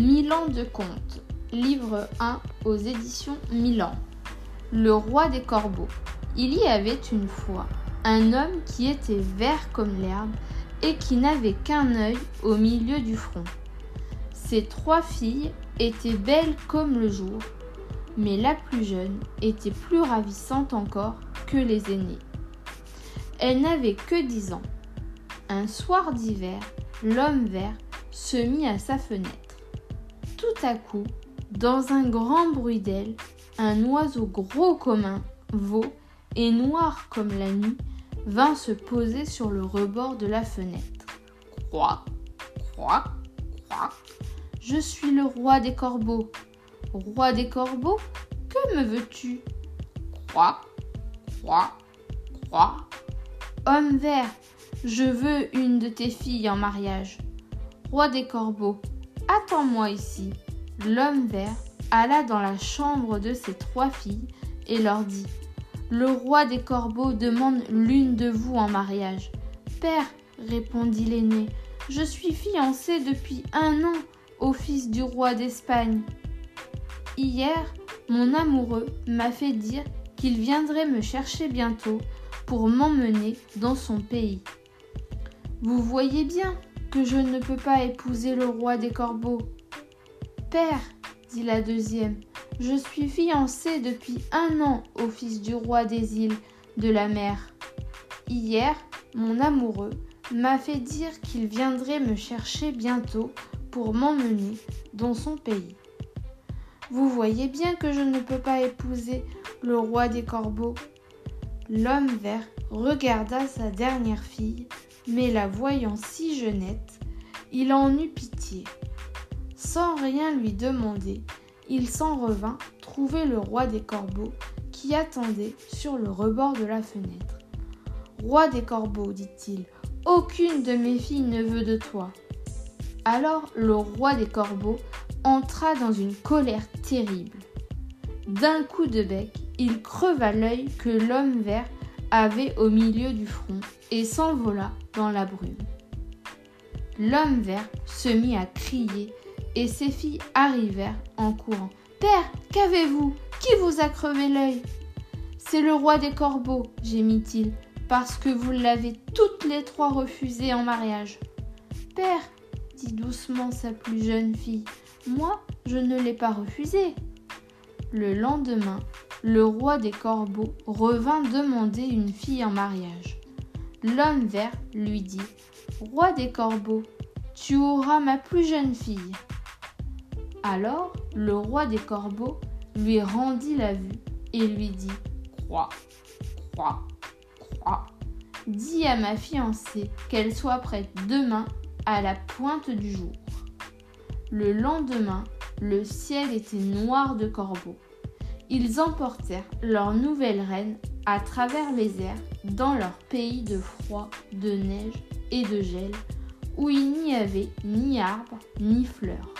Milan de contes, livre 1 aux éditions Milan. Le roi des corbeaux. Il y avait une fois un homme qui était vert comme l'herbe et qui n'avait qu'un œil au milieu du front. Ses trois filles étaient belles comme le jour, mais la plus jeune était plus ravissante encore que les aînées. Elle n'avait que dix ans. Un soir d'hiver, l'homme vert se mit à sa fenêtre. Tout à coup, dans un grand bruit d'aile, un oiseau gros comme un veau et noir comme la nuit vint se poser sur le rebord de la fenêtre. Croix, croix, croix. Je suis le roi des corbeaux. Roi des corbeaux, que me veux-tu? Croix, croix, croix. Homme vert, je veux une de tes filles en mariage. Roi des corbeaux, Attends-moi ici. L'homme vert alla dans la chambre de ses trois filles et leur dit Le roi des corbeaux demande l'une de vous en mariage. Père, répondit l'aîné, je suis fiancée depuis un an au fils du roi d'Espagne. Hier, mon amoureux m'a fait dire qu'il viendrait me chercher bientôt pour m'emmener dans son pays. Vous voyez bien, que je ne peux pas épouser le roi des corbeaux. Père, dit la deuxième, je suis fiancée depuis un an au fils du roi des îles de la mer. Hier, mon amoureux m'a fait dire qu'il viendrait me chercher bientôt pour m'emmener dans son pays. Vous voyez bien que je ne peux pas épouser le roi des corbeaux. L'homme vert regarda sa dernière fille mais la voyant si jeunette, il en eut pitié. Sans rien lui demander, il s'en revint trouver le roi des corbeaux qui attendait sur le rebord de la fenêtre. Roi des corbeaux, dit-il, aucune de mes filles ne veut de toi. Alors le roi des corbeaux entra dans une colère terrible. D'un coup de bec, il creva l'œil que l'homme vert avait au milieu du front et s'envola dans la brume. L'homme vert se mit à crier et ses filles arrivèrent en courant. Père, qu'avez-vous? Qui vous a crevé l'œil? C'est le roi des corbeaux, gémit-il, parce que vous l'avez toutes les trois refusé en mariage. Père, dit doucement sa plus jeune fille, moi, je ne l'ai pas refusé. Le lendemain, le roi des corbeaux revint demander une fille en mariage. L'homme vert lui dit Roi des corbeaux, tu auras ma plus jeune fille. Alors le roi des corbeaux lui rendit la vue et lui dit Croix, croix, croix. Dis à ma fiancée qu'elle soit prête demain à la pointe du jour. Le lendemain, le ciel était noir de corbeaux. Ils emportèrent leur nouvelle reine à travers les airs dans leur pays de froid, de neige et de gel, où il n'y avait ni arbres ni fleurs.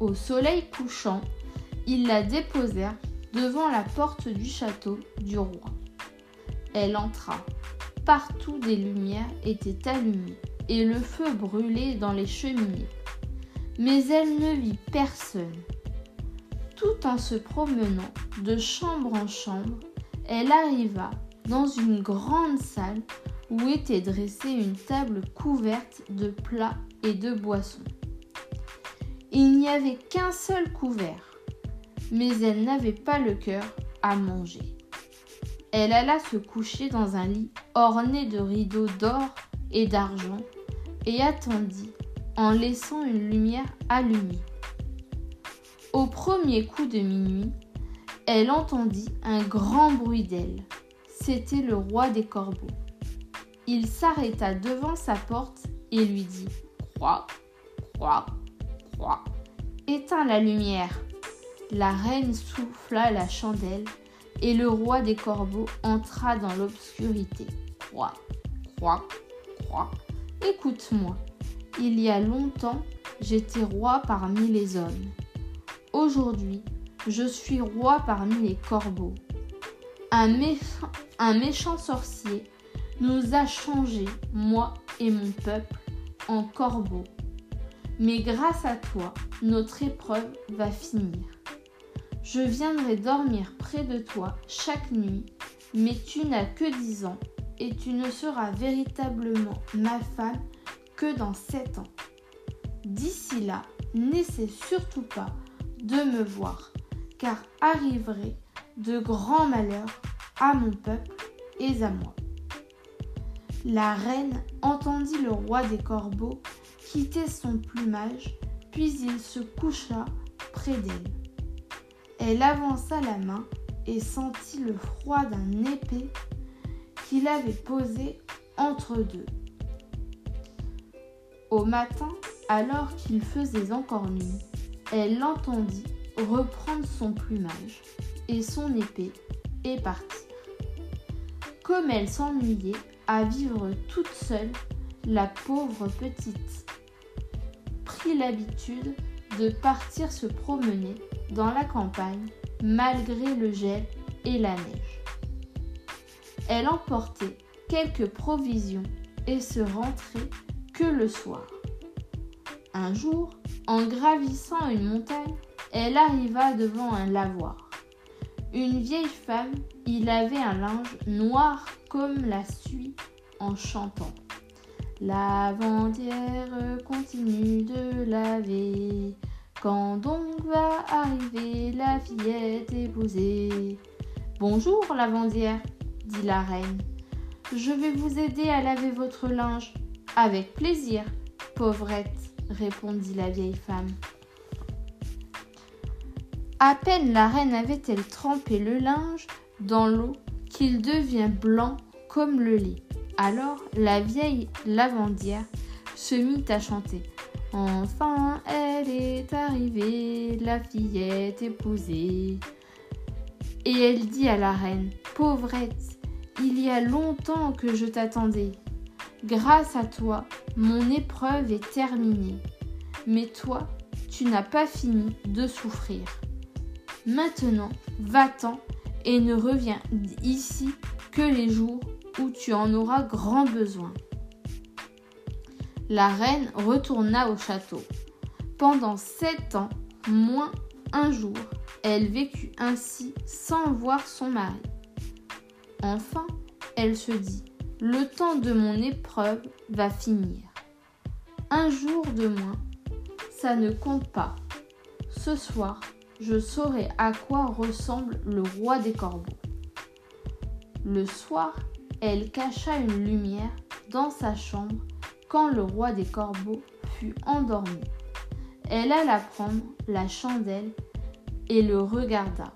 Au soleil couchant, ils la déposèrent devant la porte du château du roi. Elle entra. Partout des lumières étaient allumées et le feu brûlait dans les cheminées. Mais elle ne vit personne. Tout en se promenant de chambre en chambre, elle arriva dans une grande salle où était dressée une table couverte de plats et de boissons. Il n'y avait qu'un seul couvert, mais elle n'avait pas le cœur à manger. Elle alla se coucher dans un lit orné de rideaux d'or et d'argent et attendit en laissant une lumière allumée. Au premier coup de minuit, elle entendit un grand bruit d'ailes. C'était le roi des corbeaux. Il s'arrêta devant sa porte et lui dit Croix, croix, croix. Éteins la lumière. La reine souffla la chandelle et le roi des corbeaux entra dans l'obscurité. Croix, croix, croix. Écoute-moi. Il y a longtemps, j'étais roi parmi les hommes. Aujourd'hui, je suis roi parmi les corbeaux. Un méchant, sorcier nous a changés, moi et mon peuple, en corbeaux. mais grâce à toi, notre épreuve va finir. Je viendrai dormir près de toi chaque nuit, mais tu n'as que dix ans et tu ne seras véritablement ma femme que dans sept ans. D'ici là, n'essaie surtout pas de me voir, car arriverait de grands malheurs à mon peuple et à moi. La reine entendit le roi des corbeaux quitter son plumage, puis il se coucha près d'elle. Elle avança la main et sentit le froid d'un épée qu'il avait posé entre deux. Au matin, alors qu'il faisait encore nuit, elle l'entendit reprendre son plumage et son épée et partir. Comme elle s'ennuyait à vivre toute seule, la pauvre petite prit l'habitude de partir se promener dans la campagne malgré le gel et la neige. Elle emportait quelques provisions et se rentrait que le soir. Un jour, en gravissant une montagne, elle arriva devant un lavoir. Une vieille femme y lavait un linge noir comme la suie en chantant. La vendière continue de laver. Quand donc va arriver la fillette épousée? Bonjour, lavandière, dit la reine. Je vais vous aider à laver votre linge. Avec plaisir, pauvrette, répondit la vieille femme. À peine la reine avait-elle trempé le linge dans l'eau qu'il devient blanc comme le lait. Alors la vieille lavandière se mit à chanter. Enfin, elle est arrivée, la fillette épousée. Et elle dit à la reine, Pauvrette, il y a longtemps que je t'attendais. Grâce à toi, mon épreuve est terminée. Mais toi, tu n'as pas fini de souffrir. Maintenant, va-t'en et ne reviens ici que les jours où tu en auras grand besoin la reine retourna au château. Pendant sept ans, moins un jour, elle vécut ainsi sans voir son mari. Enfin, elle se dit, le temps de mon épreuve va finir. Un jour de moins, ça ne compte pas. Ce soir, je saurai à quoi ressemble le roi des corbeaux. Le soir, elle cacha une lumière dans sa chambre quand le roi des corbeaux fut endormi. Elle alla prendre la chandelle et le regarda.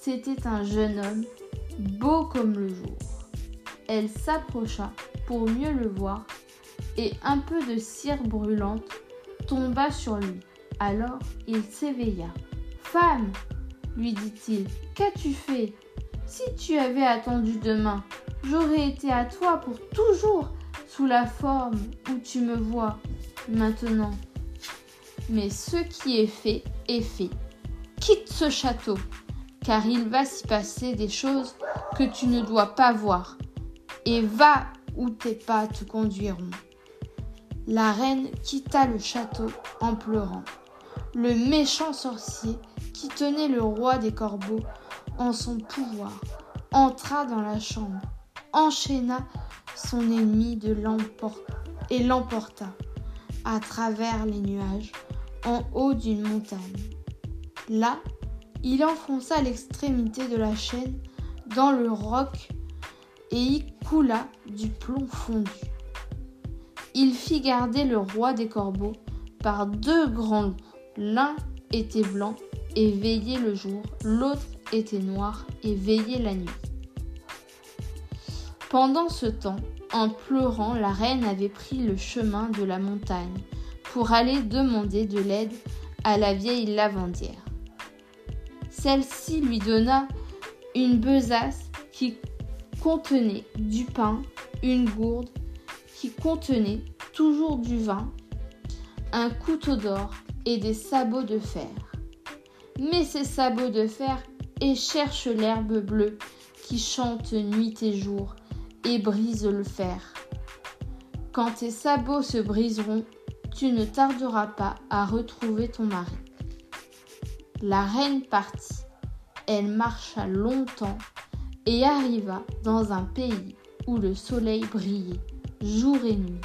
C'était un jeune homme, beau comme le jour. Elle s'approcha pour mieux le voir et un peu de cire brûlante tomba sur lui. Alors il s'éveilla. Femme, lui dit-il, qu'as-tu fait? Si tu avais attendu demain, j'aurais été à toi pour toujours sous la forme où tu me vois maintenant. Mais ce qui est fait est fait. Quitte ce château, car il va s'y passer des choses que tu ne dois pas voir, et va où tes pas te conduiront. La reine quitta le château en pleurant. Le méchant sorcier qui tenait le roi des corbeaux en son pouvoir entra dans la chambre, enchaîna son ennemi de et l'emporta à travers les nuages en haut d'une montagne. Là, il enfonça l'extrémité de la chaîne dans le roc et y coula du plomb fondu. Il fit garder le roi des corbeaux par deux grands loups. L'un était blanc et veillait le jour, l'autre était noir et veillait la nuit. Pendant ce temps, en pleurant, la reine avait pris le chemin de la montagne pour aller demander de l'aide à la vieille lavandière. Celle-ci lui donna une besace qui contenait du pain, une gourde qui contenait toujours du vin, un couteau d'or et des sabots de fer. Mais ces sabots de fer et cherche l'herbe bleue qui chante nuit et jour et brise le fer. Quand tes sabots se briseront, tu ne tarderas pas à retrouver ton mari. La reine partit. Elle marcha longtemps et arriva dans un pays où le soleil brillait jour et nuit.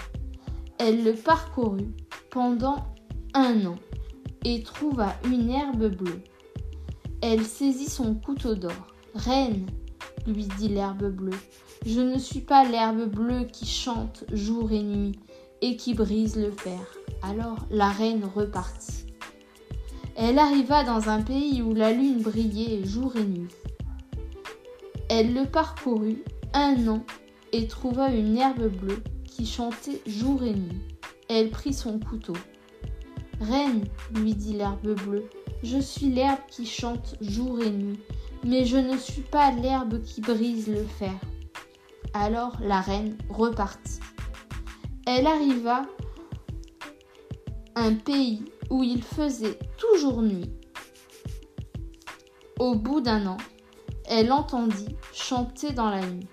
Elle le parcourut pendant un an et trouva une herbe bleue. Elle saisit son couteau d'or. Reine, lui dit l'herbe bleue, je ne suis pas l'herbe bleue qui chante jour et nuit et qui brise le fer. Alors la reine repartit. Elle arriva dans un pays où la lune brillait jour et nuit. Elle le parcourut un an et trouva une herbe bleue qui chantait jour et nuit. Elle prit son couteau. Reine, lui dit l'herbe bleue, je suis l'herbe qui chante jour et nuit, mais je ne suis pas l'herbe qui brise le fer. Alors la reine repartit. Elle arriva un pays où il faisait toujours nuit. Au bout d'un an, elle entendit chanter dans la nuit.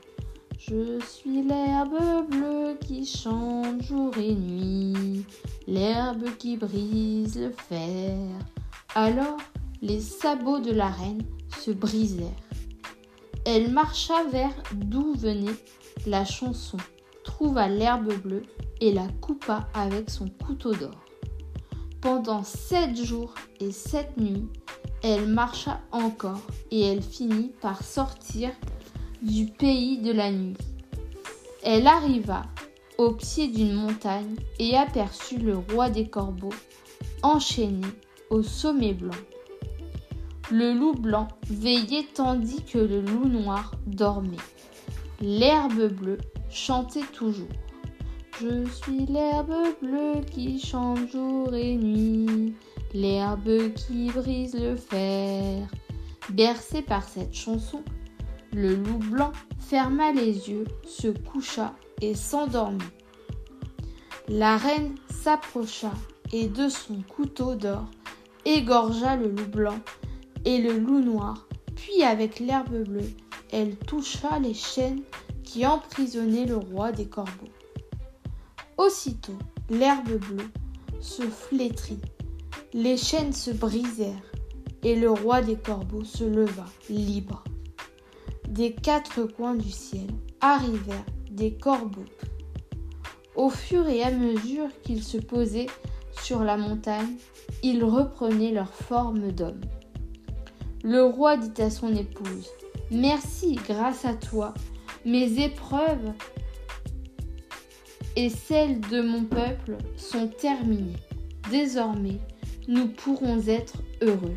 Je suis l'herbe bleue qui chante jour et nuit, l'herbe qui brise le fer. Alors les sabots de la reine se brisèrent. Elle marcha vers d'où venait la chanson, trouva l'herbe bleue et la coupa avec son couteau d'or. Pendant sept jours et sept nuits, elle marcha encore et elle finit par sortir du pays de la nuit. Elle arriva au pied d'une montagne et aperçut le roi des corbeaux enchaîné au sommet blanc. Le loup blanc veillait tandis que le loup noir dormait. L'herbe bleue chantait toujours. Je suis l'herbe bleue qui chante jour et nuit, l'herbe qui brise le fer. Bercé par cette chanson, le loup blanc ferma les yeux, se coucha et s'endormit. La reine s'approcha et de son couteau d'or égorgea le loup blanc et le loup noir, puis avec l'herbe bleue, elle toucha les chaînes qui emprisonnaient le roi des corbeaux. Aussitôt, l'herbe bleue se flétrit, les chaînes se brisèrent, et le roi des corbeaux se leva libre. Des quatre coins du ciel arrivèrent des corbeaux. Au fur et à mesure qu'ils se posaient sur la montagne, ils reprenaient leur forme d'homme. Le roi dit à son épouse, Merci, grâce à toi, mes épreuves et celles de mon peuple sont terminées. Désormais, nous pourrons être heureux.